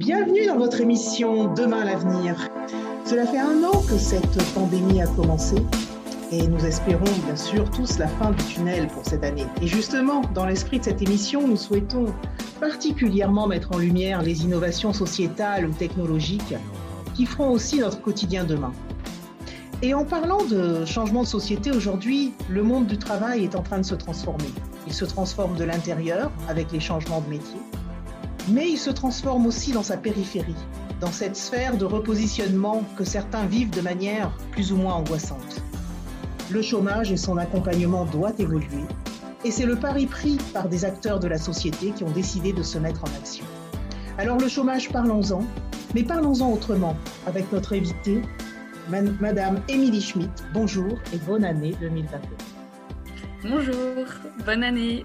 Bienvenue dans votre émission Demain l'avenir. Cela fait un an que cette pandémie a commencé et nous espérons bien sûr tous la fin du tunnel pour cette année. Et justement, dans l'esprit de cette émission, nous souhaitons particulièrement mettre en lumière les innovations sociétales ou technologiques qui feront aussi notre quotidien demain. Et en parlant de changement de société aujourd'hui, le monde du travail est en train de se transformer. Il se transforme de l'intérieur avec les changements de métier mais il se transforme aussi dans sa périphérie, dans cette sphère de repositionnement que certains vivent de manière plus ou moins angoissante. Le chômage et son accompagnement doivent évoluer, et c'est le pari pris par des acteurs de la société qui ont décidé de se mettre en action. Alors le chômage, parlons-en, mais parlons-en autrement, avec notre invitée, Madame Émilie Schmitt. Bonjour et bonne année 2021. Bonjour, bonne année.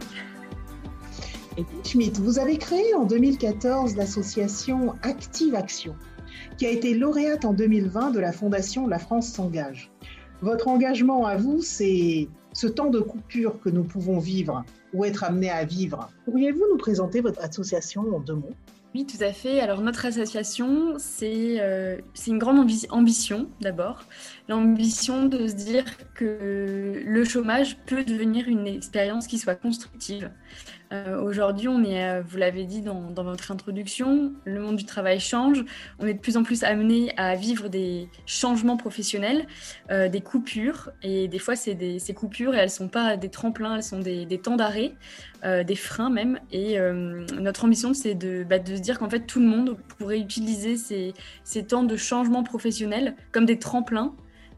Et Schmitt, vous avez créé en 2014 l'association Active Action, qui a été lauréate en 2020 de la Fondation La France s'engage. Votre engagement à vous, c'est ce temps de coupure que nous pouvons vivre ou être amenés à vivre. Pourriez-vous nous présenter votre association en deux mots? Oui, tout à fait. Alors notre association, c'est euh, une grande ambition d'abord. L'ambition de se dire que le chômage peut devenir une expérience qui soit constructive. Euh, aujourd'hui, on est, euh, vous l'avez dit dans, votre introduction, le monde du travail change. On est de plus en plus amené à vivre des changements professionnels, euh, des coupures. Et des fois, c'est ces coupures, elles ne sont pas des tremplins, elles sont des, temps d'arrêt, des freins même. Et notre ambition, c'est de, bah, de, se dire qu'en fait, tout le monde pourrait utiliser ces, ces temps de changement professionnel comme des tremplins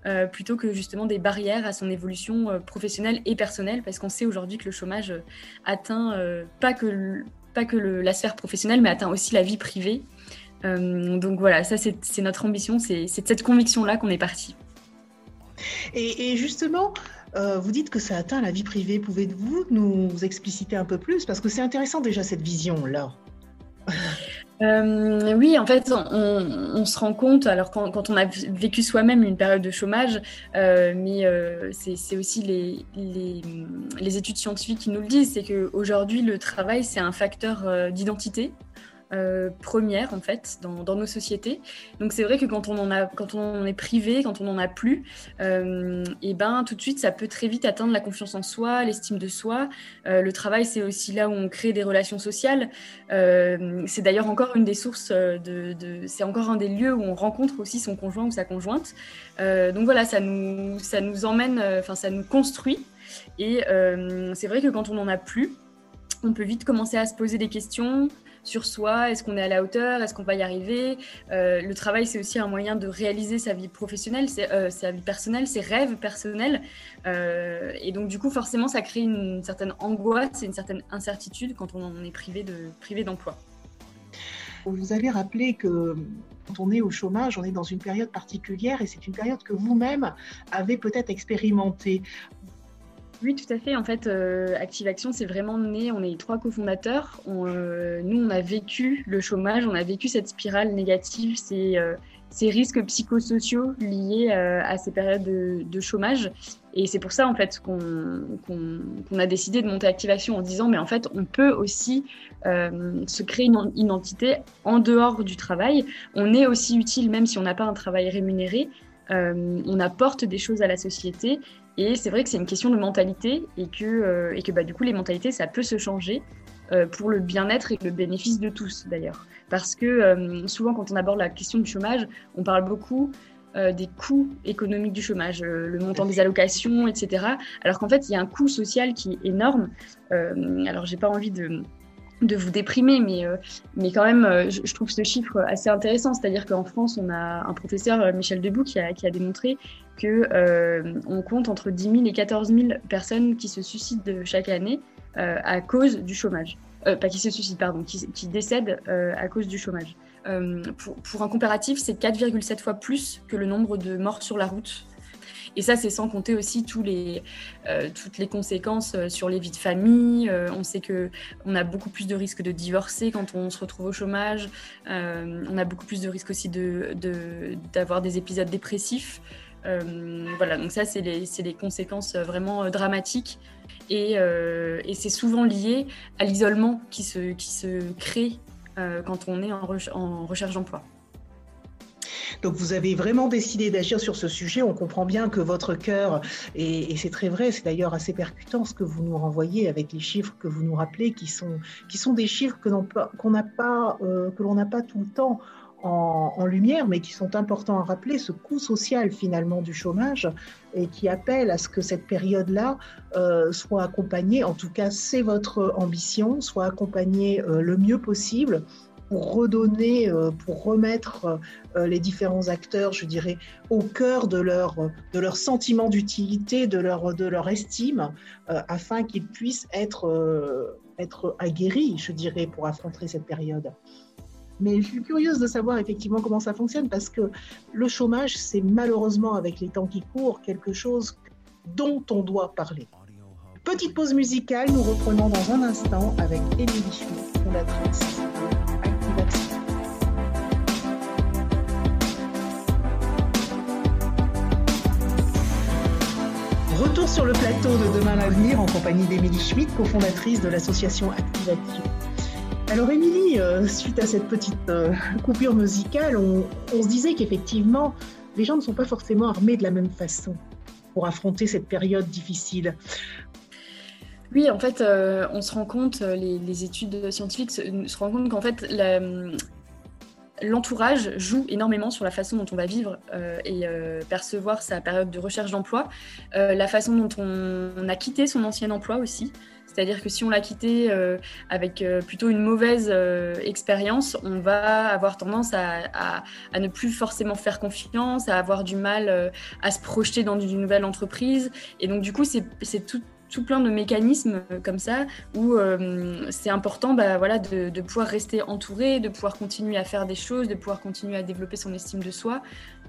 euh, plutôt que justement des barrières à son évolution euh, professionnelle et personnelle, parce qu'on sait aujourd'hui que le chômage euh, atteint pas que, pas que la sphère professionnelle, mais atteint aussi la vie privée. donc voilà, ça c'est notre ambition, c'est de cette conviction-là qu'on est parti. Et, justement, vous dites que ça atteint la vie privée. Pouvez-vous nous expliciter un peu plus? Parce que c'est intéressant déjà cette vision-là. Euh, oui, en fait, on, se rend compte, alors quand, on a vécu soi-même une période de chômage, euh, mais euh, c'est aussi les, les, études scientifiques qui nous le disent, c'est qu'aujourd'hui, le travail, c'est un facteur d'identité, euh, première en fait dans, nos sociétés. Donc c'est vrai que quand on en a, quand on est privé, quand on en a plus, euh, et ben tout de suite ça peut très vite atteindre la confiance en soi, l'estime de soi. Euh, le travail c'est aussi là où on crée des relations sociales. c'est d'ailleurs encore une des sources de, c'est encore un des lieux où on rencontre aussi son conjoint ou sa conjointe. donc voilà, ça nous, ça nous emmène, enfin ça nous construit. Et c'est vrai que quand on n'en a plus, on peut vite commencer à se poser des questions, sur soi, est-ce qu'on est à la hauteur, est-ce qu'on va y arriver. Euh, le travail, c'est aussi un moyen de réaliser sa vie professionnelle, euh, sa vie personnelle, ses rêves personnels. Euh, et donc, du coup, forcément, ça crée une certaine angoisse et une certaine incertitude quand on en est privé d'emploi. Vous avez rappelé que quand on est au chômage, on est dans une période particulière et c'est une période que vous-même avez peut-être expérimentée. Oui, tout à fait. En fait, euh, Active Action, c'est vraiment né. On est trois cofondateurs. Euh, nous, on a vécu le chômage, on a vécu cette spirale négative, ces, euh, risques psychosociaux liés à ces périodes de, chômage. Et c'est pour ça, en fait, qu'on a décidé de monter Active Action en disant, mais en fait, on peut aussi se créer une identité en dehors du travail. On est aussi utile, même si on n'a pas un travail rémunéré. on apporte des choses à la société et c'est vrai que c'est une question de mentalité et que, euh, bah, du coup, les mentalités, ça peut se changer euh, pour le bien-être et le bénéfice de tous d'ailleurs. Parce que euh, souvent, quand on aborde la question du chômage, on parle beaucoup des coûts économiques du chômage, le montant des allocations, etc. Alors qu'en fait, il y a un coût social qui est énorme. alors, j'ai pas envie de de vous déprimer, mais, mais quand même, je, trouve ce chiffre assez intéressant. C'est-à-dire qu'en France, on a un professeur, Michel Debout, qui a, qui a démontré que euh, on compte entre 10 000 et 14 000 personnes qui se suicident chaque année euh, à cause du chômage. Euh, pas qui se suicident, pardon, qui, qui décèdent à cause du chômage. Pour, pour, un comparatif, c'est 4,7 fois plus que le nombre de morts sur la route. Et ça, c'est sans compter aussi les, toutes les conséquences sur les vies de famille. on sait que on a beaucoup plus de risques de divorcer quand on se retrouve au chômage. on a beaucoup plus de risques aussi d'avoir de, d'avoir des épisodes dépressifs. Euh, voilà, donc ça, c'est les, conséquences vraiment euh, dramatiques. Et, euh, c'est souvent lié à l'isolement qui se, crée quand on est en recherche d'emploi. Donc vous avez vraiment décidé d'agir sur ce sujet. On comprend bien que votre cœur, et, c'est très vrai, c'est d'ailleurs assez percutant ce que vous nous renvoyez avec les chiffres que vous nous rappelez, qui sont, qui sont des chiffres que l'on n'a pas, euh, pas tout le temps. En, lumière, mais qui sont importants à rappeler, ce coût social finalement du chômage et qui appelle à ce que cette période-là euh, soit accompagnée, en tout cas c'est votre ambition, soit accompagnée euh, le mieux possible pour redonner, euh, pour remettre euh, les différents acteurs, je dirais, au cœur de leur, de leur sentiment d'utilité, de leur, de leur estime, euh, afin qu'ils puissent être, être aguerris, je dirais, pour affronter cette période. Mais je suis curieuse de savoir effectivement comment ça fonctionne parce que le chômage, c'est malheureusement avec les temps qui courent quelque chose dont on doit parler. Petite pause musicale, nous reprenons dans un instant avec Émilie Schmitt, fondatrice Sur le plateau de Demain l'avenir en compagnie d'Émilie Schmitt, cofondatrice de l'association Activation. Alors Émilie, euh, suite à cette petite euh, coupure musicale, on, se disait qu'effectivement, les gens ne sont pas forcément armés de la même façon pour affronter cette période difficile. Oui, en fait, euh, on se rend compte, les, études scientifiques se, rendent compte qu'en fait, la, l'entourage joue énormément sur la façon dont on va vivre euh, et euh, percevoir sa période de recherche d'emploi, euh, la façon dont on, a quitté son ancien emploi aussi. C'est-à-dire que si on l'a quitté avec plutôt une mauvaise expérience, on va avoir tendance à, à, ne plus forcément faire confiance, à avoir du mal à se projeter dans une nouvelle entreprise. Et donc du coup, c'est tout tout plein de mécanismes euh, comme ça où euh, c'est important bah, de, pouvoir rester entouré, de pouvoir continuer à faire des choses, de pouvoir continuer à développer son estime de soi.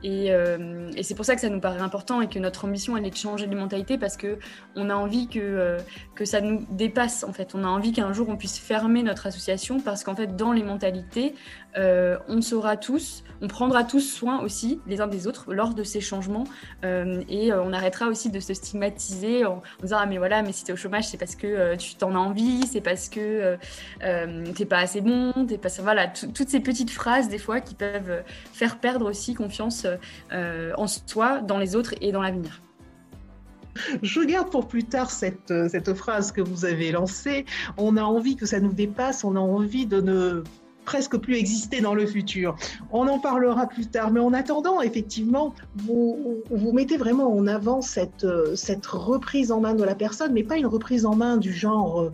Et, euh, et c'est pour ça que ça nous paraît important et que notre ambition, elle est de changer les mentalités parce que on a envie que, euh, que ça nous dépasse. En fait, on a envie qu'un jour on puisse fermer notre association parce qu'en fait, dans les mentalités, euh, on saura tous, on prendra tous soin aussi les uns des autres lors de ces changements et on arrêtera aussi de se stigmatiser en, disant ah mais voilà, mais si tu es au chômage, c'est parce que tu t'en as envie, c'est parce que t'es pas assez bon, t'es pas voilà, toutes ces petites phrases des fois qui peuvent faire perdre aussi confiance en soi, dans les autres et dans l'avenir. Je garde pour plus tard cette, euh, cette phrase que vous avez lancée. On a envie que ça nous dépasse, on a envie de ne presque plus exister dans le futur. On en parlera plus tard, mais en attendant, effectivement, vous, vous mettez vraiment en avant cette, euh, cette reprise en main de la personne, mais pas une reprise en main du genre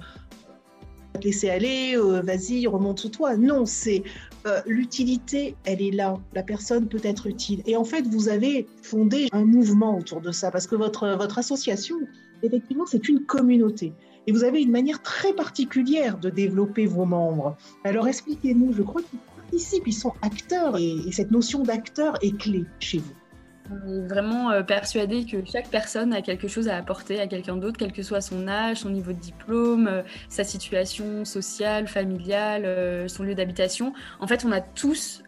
laisser aller, vas-y, remonte toi. Non, c'est euh, l'utilité, elle est là. La personne peut être utile. Et en fait, vous avez fondé un mouvement autour de ça, parce que votre, votre association, effectivement, c'est une communauté. Et vous avez une manière très particulière de développer vos membres. Alors expliquez-nous, je crois qu'ils participent, ils sont acteurs, et cette notion d'acteur est clé chez vous. On est vraiment euh, persuadé que chaque personne a quelque chose à apporter à quelqu'un d'autre, quel que soit son âge, son niveau de diplôme, euh, sa situation sociale, familiale, euh, son lieu d'habitation. En fait, on a tous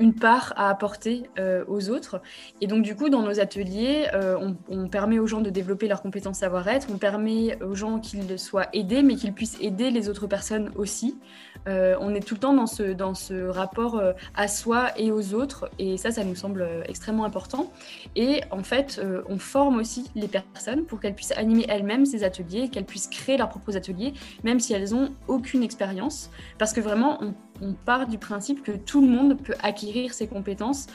une part à apporter aux autres. Et donc, du coup, dans nos ateliers, on, on, permet aux gens de développer leurs compétences savoir-être, on permet aux gens qu'ils soient aidés, mais qu'ils puissent aider les autres personnes aussi. Euh, on est tout le temps dans ce, dans ce rapport euh, à soi et aux autres, et ça, ça nous semble euh, extrêmement important. Et en fait, on forme aussi les personnes pour qu'elles puissent animer elles-mêmes ces ateliers, qu'elles puissent créer leurs propres ateliers, même si elles n'ont aucune expérience, parce que vraiment, on, part du principe que tout le monde peut acquérir ces compétences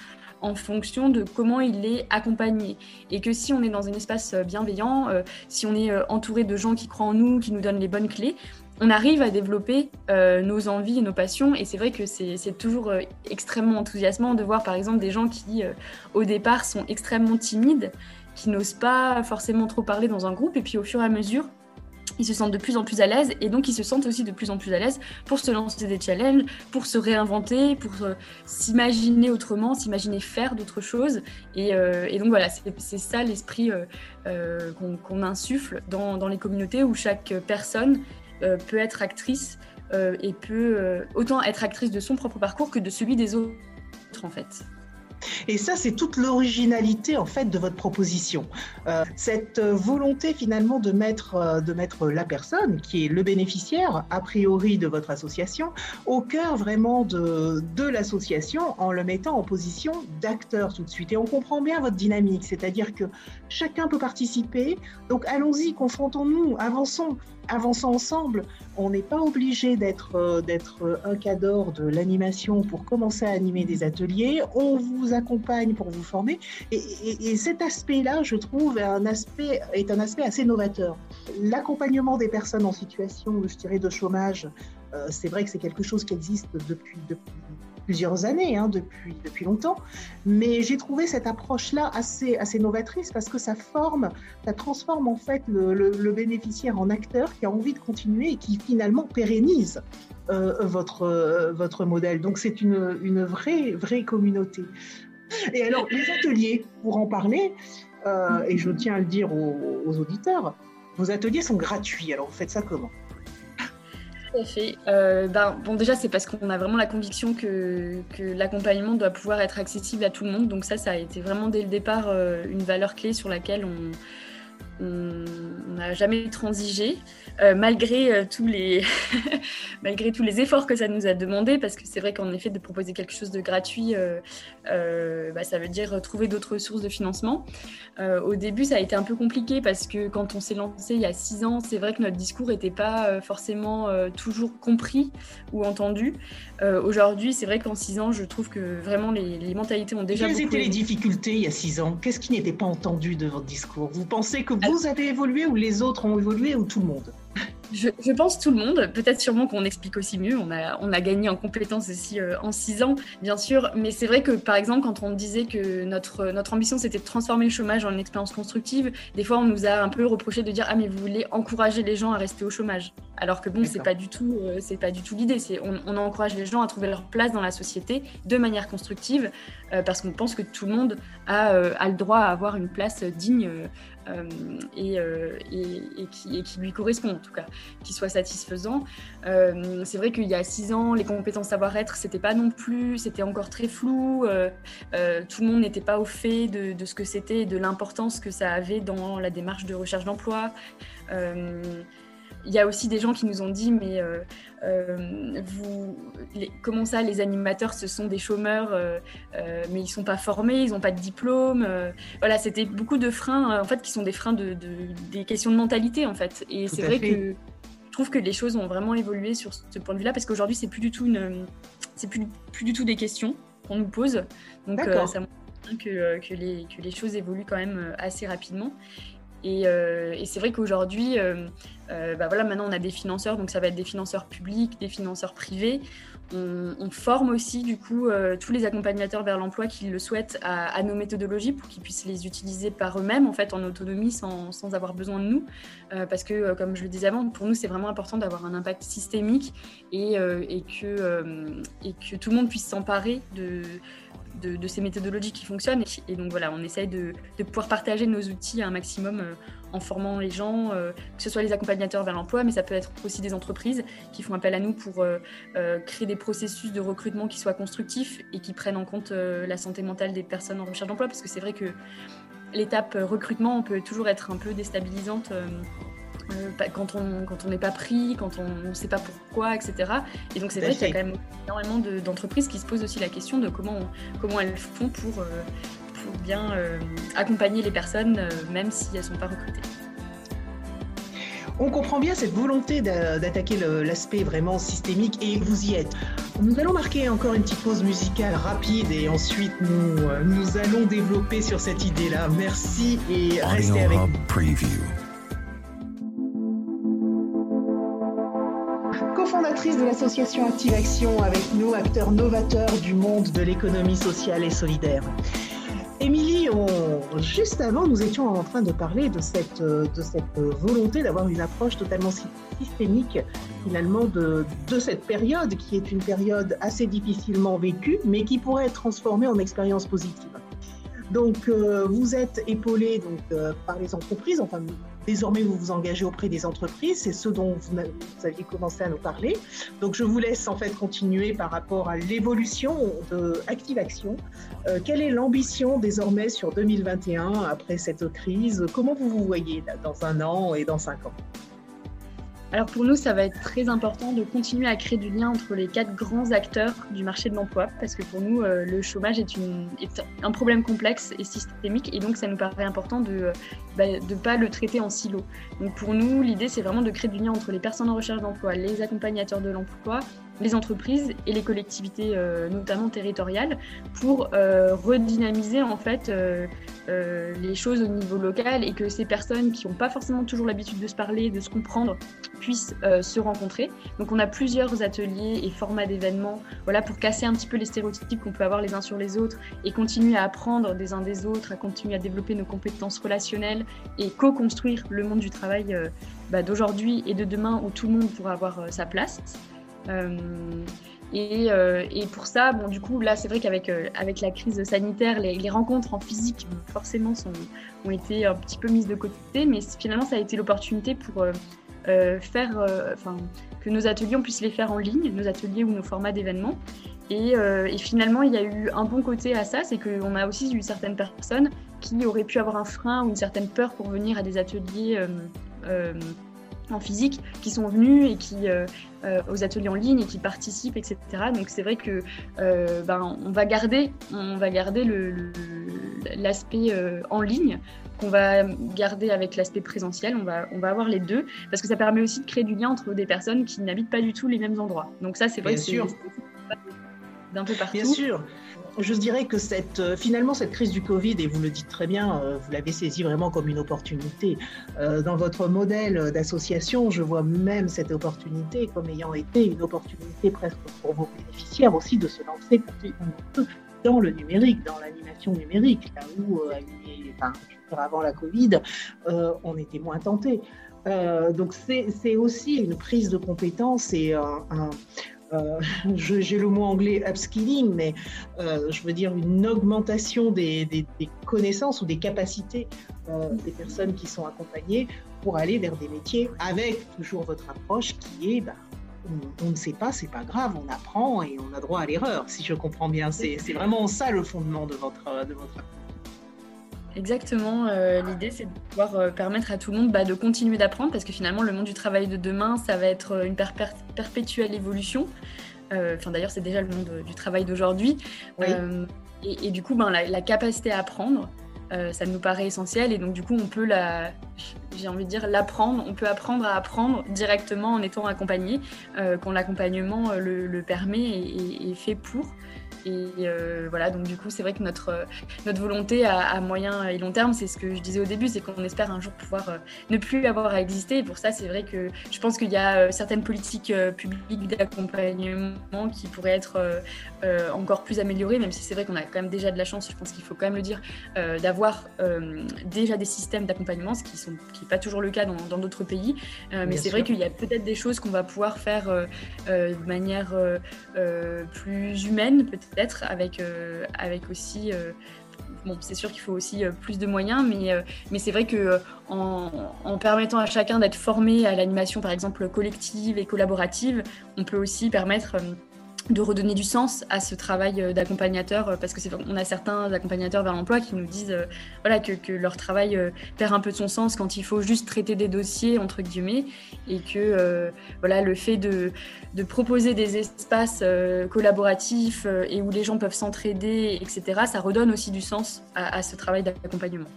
en fonction de comment il est accompagné. Et que si on est dans un espace bienveillant, si on est entouré de gens qui croient en nous, qui nous donnent les bonnes clés, on arrive à développer euh, nos envies et nos passions. Et c'est vrai que c'est toujours euh, extrêmement enthousiasmant de voir par exemple des gens qui, euh, au départ, sont extrêmement timides, qui n'osent pas forcément trop parler dans un groupe. Et puis au fur et à mesure, ils se sentent de plus en plus à l'aise et donc ils se sentent aussi de plus en plus à l'aise pour se lancer des challenges, pour se réinventer, pour s'imaginer autrement, s'imaginer faire d'autres choses. Et, donc voilà, c'est ça l'esprit qu'on insuffle dans, les communautés où chaque personne euh, peut être actrice euh, et peut euh, autant être actrice de son propre parcours que de celui des autres en fait. Et ça, c'est toute l'originalité en fait de votre proposition. Euh, cette volonté finalement de mettre, euh, de mettre la personne qui est le bénéficiaire a priori de votre association au cœur vraiment de, de l'association en le mettant en position d'acteur tout de suite. Et on comprend bien votre dynamique, c'est-à-dire que chacun peut participer. Donc allons-y, confrontons-nous, avançons avançons ensemble. On n'est pas obligé d'être euh, d'être un cadre de l'animation pour commencer à animer des ateliers. On vous accompagne pour vous former. Et, cet aspect-là, je trouve, est un aspect, assez novateur. L'accompagnement des personnes en situation, de chômage, euh, c'est vrai que c'est quelque chose qui existe depuis, depuis plusieurs années, hein, depuis, depuis longtemps. Mais j'ai trouvé cette approche-là assez, assez novatrice parce que ça forme, ça transforme en fait le, bénéficiaire en acteur qui a envie de continuer et qui finalement pérennise euh, votre, euh, votre modèle. Donc c'est une, une vraie, vraie communauté. Et alors, les ateliers, pour en parler, euh, et je tiens à le dire aux, aux auditeurs, vos ateliers sont gratuits. Alors, vous faites ça comment? Fait. Euh, ben, déjà, c'est parce qu'on a vraiment la conviction que, que l'accompagnement doit pouvoir être accessible à tout le monde. Donc ça, ça a été vraiment dès le départ euh, une valeur clé sur laquelle on, on n'a jamais transigé, euh, malgré, euh, tous les malgré tous les efforts que ça nous a demandé, parce que c'est vrai qu'en effet, de proposer quelque chose de gratuit, euh, bah, ça veut dire trouver d'autres sources de financement. au début, ça a été un peu compliqué, parce que quand on s'est lancé il y a six ans, c'est vrai que notre discours n'était pas forcément toujours compris ou entendu. Aujourd'hui, c'est vrai qu'en six ans, je trouve que vraiment les, mentalités ont déjà... Quelles étaient les difficultés il y a six ans? Qu'est-ce qui n'était pas entendu de votre discours? Vous pensez que vous avez évolué ou les autres ont évolué ou tout le monde je, pense tout le monde. Peut-être sûrement qu'on explique aussi mieux. On a, on a gagné en compétences aussi euh, en six ans, bien sûr. Mais c'est vrai que, par exemple, quand on disait que notre, notre ambition, c'était de transformer le chômage en une expérience constructive, des fois, on nous a un peu reproché de dire Ah, mais vous voulez encourager les gens à rester au chômage. Alors que bon, c'est pas du tout, euh, c'est pas du tout l'idée. C'est on, on, encourage les gens à trouver leur place dans la société de manière constructive, euh, parce qu'on pense que tout le monde a, a, le droit à avoir une place digne et, et, et, qui, lui correspond en tout cas qui soit satisfaisant. Euh, c'est vrai qu'il y a six ans, les compétences savoir-être, c'était pas non plus, c'était encore très flou. Euh, euh, tout le monde n'était pas au fait de, ce que c'était et de l'importance que ça avait dans la démarche de recherche d'emploi. Il y a aussi des gens qui nous ont dit, mais vous, comment ça, les animateurs, ce sont des chômeurs, mais ils sont pas formés, ils n'ont pas de diplôme. voilà, c'était beaucoup de freins, en fait, qui sont des freins de, des questions de mentalité, en fait. Et c'est vrai que trouve que les choses ont vraiment évolué sur ce point de vue-là parce qu'aujourd'hui, c'est plus du tout une, c'est plus, plus du tout des questions qu'on nous pose. Donc, euh, ça montre que, euh, que, les, que les choses évoluent quand même euh, assez rapidement. Et, et c'est vrai qu'aujourd'hui, bah voilà, maintenant on a des financeurs, donc ça va être des financeurs publics, des financeurs privés. On, forme aussi du coup euh, tous les accompagnateurs vers l'emploi qui le souhaitent à, nos méthodologies pour qu'ils puissent les utiliser par eux-mêmes en fait en autonomie sans, avoir besoin de nous euh, parce que euh, comme je le disais avant pour nous c'est vraiment important d'avoir un impact systémique et, et que, et que tout le monde puisse s'emparer de, de, ces méthodologies qui fonctionnent. Et, donc voilà, on essaye de, pouvoir partager nos outils un maximum euh, en formant les gens, euh, que ce soit les accompagnateurs vers l'emploi, mais ça peut être aussi des entreprises qui font appel à nous pour euh, créer des processus de recrutement qui soient constructifs et qui prennent en compte la santé mentale des personnes en recherche d'emploi, parce que c'est vrai que l'étape recrutement peut toujours être un peu déstabilisante. Euh, quand on quand on n'est pas pris, quand on ne sait pas pourquoi, etc. Et donc c'est vrai qu'il y a quand même énormément d'entreprises qui se posent aussi la question de comment comment elles font pour, euh, pour bien euh, accompagner les personnes, même si elles ne sont pas recrutées. On comprend bien cette volonté d'attaquer l'aspect vraiment systémique et vous y êtes. Nous allons marquer encore une petite pause musicale rapide et ensuite nous, nous allons développer sur cette idée-là. Merci et restez avec nous. L'association Active Action avec nous, acteur novateur du monde de l'économie sociale et solidaire. Émilie, juste avant, nous étions en train de parler de cette, de cette volonté d'avoir une approche totalement systémique, finalement, de, de, cette période, qui est une période assez difficilement vécue, mais qui pourrait être transformée en expérience positive. Donc, euh, vous êtes épaulé donc, euh, par les entreprises, enfin, désormais vous vous engagez auprès des entreprises, c'est ce dont vous, aviez commencé à nous parler. Donc je vous laisse en fait continuer par rapport à l'évolution de Active Action. Euh, quelle est l'ambition désormais sur 2021 après cette crise? Comment vous vous voyez dans un an et dans cinq ans? Alors pour nous, ça va être très important de continuer à créer du lien entre les quatre grands acteurs du marché de l'emploi, parce que pour nous, euh, le chômage est, un problème complexe et systémique, et donc ça nous paraît important de ne bah, pas le traiter en silo. Donc pour nous, l'idée, c'est vraiment de créer du lien entre les personnes en recherche d'emploi, les accompagnateurs de l'emploi les entreprises et les collectivités, euh, notamment territoriales, pour euh, redynamiser en fait euh, les choses au niveau local et que ces personnes qui n'ont pas forcément toujours l'habitude de se parler, de se comprendre, puissent se rencontrer. Donc on a plusieurs ateliers et formats d'événements voilà, pour casser un petit peu les stéréotypes qu'on peut avoir les uns sur les autres et continuer à apprendre des uns des autres, à continuer à développer nos compétences relationnelles et co-construire le monde du travail bah, d'aujourd'hui et de demain où tout le monde pourra avoir sa place. Euh, euh, et, pour ça, bon, du coup, là, c'est vrai qu'avec euh, avec la crise sanitaire, les, rencontres en physique, forcément, sont, ont été un petit peu mises de côté, mais finalement, ça a été l'opportunité pour faire, enfin, que nos ateliers, on puisse les faire en ligne, nos ateliers ou nos formats d'événements. Et, et, finalement, il y a eu un bon côté à ça, c'est qu'on a aussi eu certaines personnes qui auraient pu avoir un frein ou une certaine peur pour venir à des ateliers en physique qui sont venus et qui euh, euh, aux ateliers en ligne et qui participent, etc. Donc c'est vrai que euh, ben, on va garder, on va garder l'aspect en ligne qu'on va garder avec l'aspect présentiel. On va, on va avoir les deux parce que ça permet aussi de créer du lien entre des personnes qui n'habitent pas du tout les mêmes endroits. Donc ça c'est vrai Bien que c'est d'un peu partout. Bien sûr je dirais que cette, euh, finalement, cette crise du Covid, et vous le dites très bien, euh, vous l'avez saisie vraiment comme une opportunité. Euh, dans votre modèle d'association, je vois même cette opportunité comme ayant été une opportunité presque pour vos bénéficiaires aussi de se lancer dans le numérique, dans l'animation numérique, là où, enfin, avant la Covid, on était moins tenté. donc c'est aussi une prise de compétences et un, euh, j'ai le mot anglais upskilling, mais euh, je veux dire une augmentation des, connaissances ou des capacités euh, des personnes qui sont accompagnées pour aller vers des métiers avec toujours votre approche qui est bah, on, ne sait pas, c'est pas grave, on apprend et on a droit à l'erreur, si je comprends bien. C'est vraiment ça le fondement de votre, de votre Exactement. Euh, l'idée, c'est de pouvoir euh, permettre à tout le monde bah, de continuer d'apprendre parce que finalement, le monde du travail de demain, ça va être euh, une perpétuelle évolution. Enfin, d'ailleurs, c'est déjà le monde du travail d'aujourd'hui. Et, du coup, ben, la, capacité à apprendre, ça nous paraît essentiel. Et donc, du coup, on peut la, j'ai envie de dire, l'apprendre. On peut apprendre à apprendre directement en étant accompagné, quand l'accompagnement le, permet et, est fait pour. Et euh, voilà, donc du coup, c'est vrai que notre, notre volonté à, moyen et long terme, c'est ce que je disais au début, c'est qu'on espère un jour pouvoir euh, ne plus avoir à exister. Et pour ça, c'est vrai que je pense qu'il y a euh, certaines politiques publiques d'accompagnement qui pourraient être encore plus améliorées, même si c'est vrai qu'on a quand même déjà de la chance, je pense qu'il faut quand même le dire, d'avoir déjà des systèmes d'accompagnement, ce qui n'est qui pas toujours le cas dans d'autres pays. mais c'est vrai qu'il y a peut-être des choses qu'on va pouvoir faire de manière plus humaine, peut-être avec, euh, avec aussi euh, bon, c'est sûr qu'il faut aussi euh, plus de moyens, mais, mais c'est vrai que en, en, permettant à chacun d'être formé à l'animation, par exemple, collective et collaborative, on peut aussi permettre de redonner du sens à ce travail euh, d'accompagnateur euh, parce que c'est on a certains accompagnateurs vers l'emploi qui nous disent euh, voilà que, leur travail perd un peu de son sens quand il faut juste traiter des dossiers entre guillemets et que voilà le fait de, proposer des espaces collaboratifs et où les gens peuvent s'entraider etc ça redonne aussi du sens à ce travail d'accompagnement.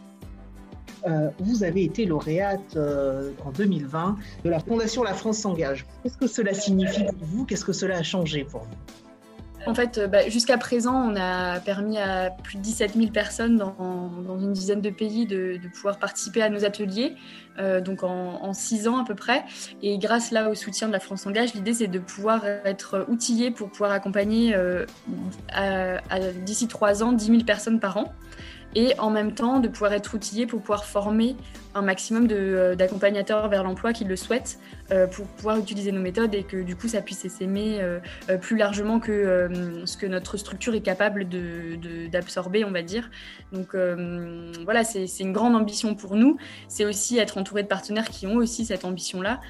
Vous avez été lauréate en 2020 de la Fondation La France s'engage. Qu'est-ce que cela signifie pour vous? Qu'est-ce que cela a changé pour vous? En fait, bah, jusqu'à présent, on a permis à plus de 17 000 personnes dans, une dizaine de pays de, pouvoir participer à nos ateliers, euh, donc en, six ans à peu près. Et grâce là au soutien de la France Engage, l'idée c'est de pouvoir être outillé pour pouvoir accompagner euh, d'ici trois ans 10 000 personnes par an et en même temps de pouvoir être outillé pour pouvoir former un maximum euh, d'accompagnateurs vers l'emploi qui le souhaitent pour pouvoir utiliser nos méthodes et que du coup ça puisse s'aimer plus largement que ce que notre structure est capable d'absorber, de, on va dire. Donc voilà, c'est une grande ambition pour nous. C'est aussi être entouré de partenaires qui ont aussi cette ambition-là.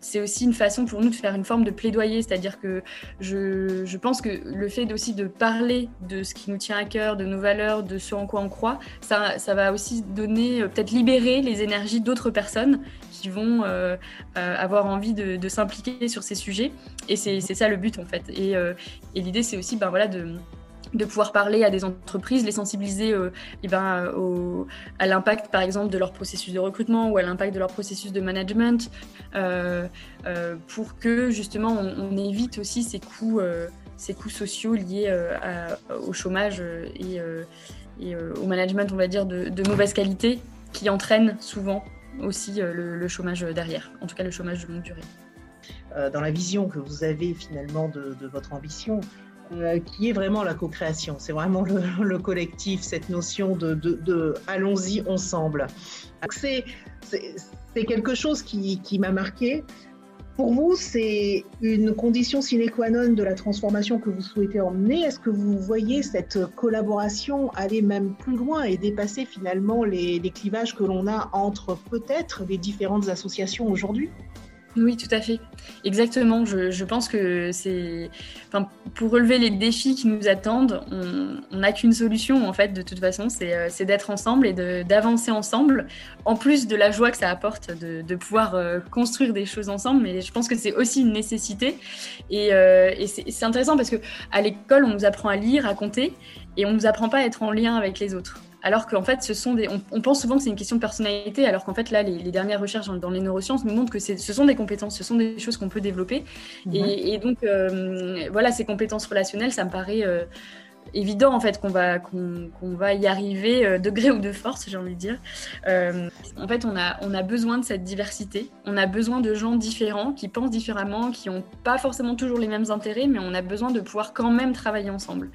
c'est aussi une façon pour nous de faire une forme de plaidoyer, c'est-à-dire que je, je, pense que le fait aussi de parler de ce qui nous tient à cœur, de nos valeurs, de ce en quoi on croit, ça, ça va aussi donner, euh, peut-être libérer les énergies d'autres personnes qui vont euh, euh, avoir envie de, s'impliquer sur ces sujets. Et c'est ça le but en fait. Et, et l'idée, c'est aussi ben, voilà, de de pouvoir parler à des entreprises, les sensibiliser ben, au, à l'impact, par exemple, de leur processus de recrutement ou à l'impact de leur processus de management, pour que justement on, évite aussi ces coûts, ces coûts sociaux liés au chômage et, et euh, au management, on va dire, de, mauvaise qualité qui entraîne souvent aussi euh, le, chômage derrière, en tout cas le chômage de longue durée. Euh, dans la vision que vous avez finalement de, votre ambition, qui est vraiment la co-création. C'est vraiment le, collectif, cette notion de, de allons-y ensemble. C'est quelque chose qui, qui m'a marqué. Pour vous, c'est une condition sine qua non de la transformation que vous souhaitez emmener. Est-ce que vous voyez cette collaboration aller même plus loin et dépasser finalement les, les clivages que l'on a entre peut-être les différentes associations aujourd'hui? Oui, tout à fait. Exactement. Je, pense que c'est. Enfin, pour relever les défis qui nous attendent, on n'a qu'une solution, en fait, de toute façon, c'est euh, d'être ensemble et d'avancer ensemble, en plus de la joie que ça apporte de, pouvoir euh, construire des choses ensemble. Mais je pense que c'est aussi une nécessité. Et, euh, et c'est intéressant parce qu'à l'école, on nous apprend à lire, à compter, et on ne nous apprend pas à être en lien avec les autres alors qu'en fait, ce sont des, on, pense souvent que c'est une question de personnalité, alors qu'en fait, là, les, dernières recherches dans, les neurosciences nous montrent que ce sont des compétences, ce sont des choses qu'on peut développer. Mhm. Et, donc, euh, voilà, ces compétences relationnelles, ça me paraît euh, évident en fait qu'on va, qu'on, va y arriver euh, de gré ou de force, j'ai envie de dire. en fait, on a, on a besoin de cette diversité, on a besoin de gens différents, qui pensent différemment, qui n'ont pas forcément toujours les mêmes intérêts, mais on a besoin de pouvoir quand même travailler ensemble.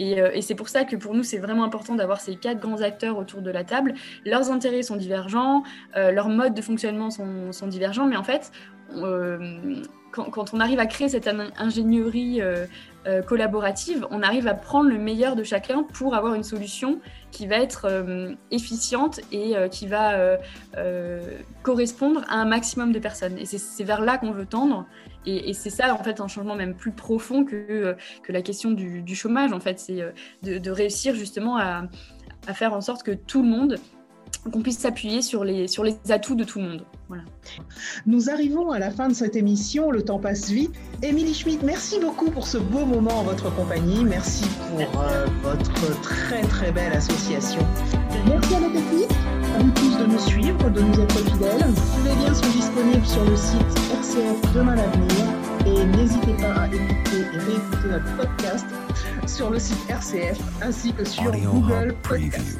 Euh, et, c'est pour ça que pour nous, c'est vraiment important d'avoir ces quatre grands acteurs autour de la table. Leurs intérêts sont divergents, euh, leurs modes de fonctionnement sont, sont divergents, mais en fait, euh, quand, on arrive à créer cette ingénierie collaborative, on arrive à prendre le meilleur de chacun pour avoir une solution qui va être efficiente et qui va correspondre à un maximum de personnes. Et c'est vers là qu'on veut tendre. Et, c'est ça, en fait, un changement même plus profond que, euh, que la question du, chômage, en fait. C'est euh, de, réussir justement à, faire en sorte que tout le monde, qu'on puisse s'appuyer sur les, sur les atouts de tout le monde. Voilà. Nous arrivons à la fin de cette émission, le temps passe vite. Émilie Schmidt, merci beaucoup pour ce beau moment en votre compagnie. Merci pour euh, votre très très belle association. Merci à la technique, à vous tous de nous suivre, de nous être fidèles. Tous les liens sont disponibles sur le site RCF Demain l'Avenir et n'hésitez pas à écouter et réécouter notre podcast sur le site RCF ainsi que sur Google Podcast.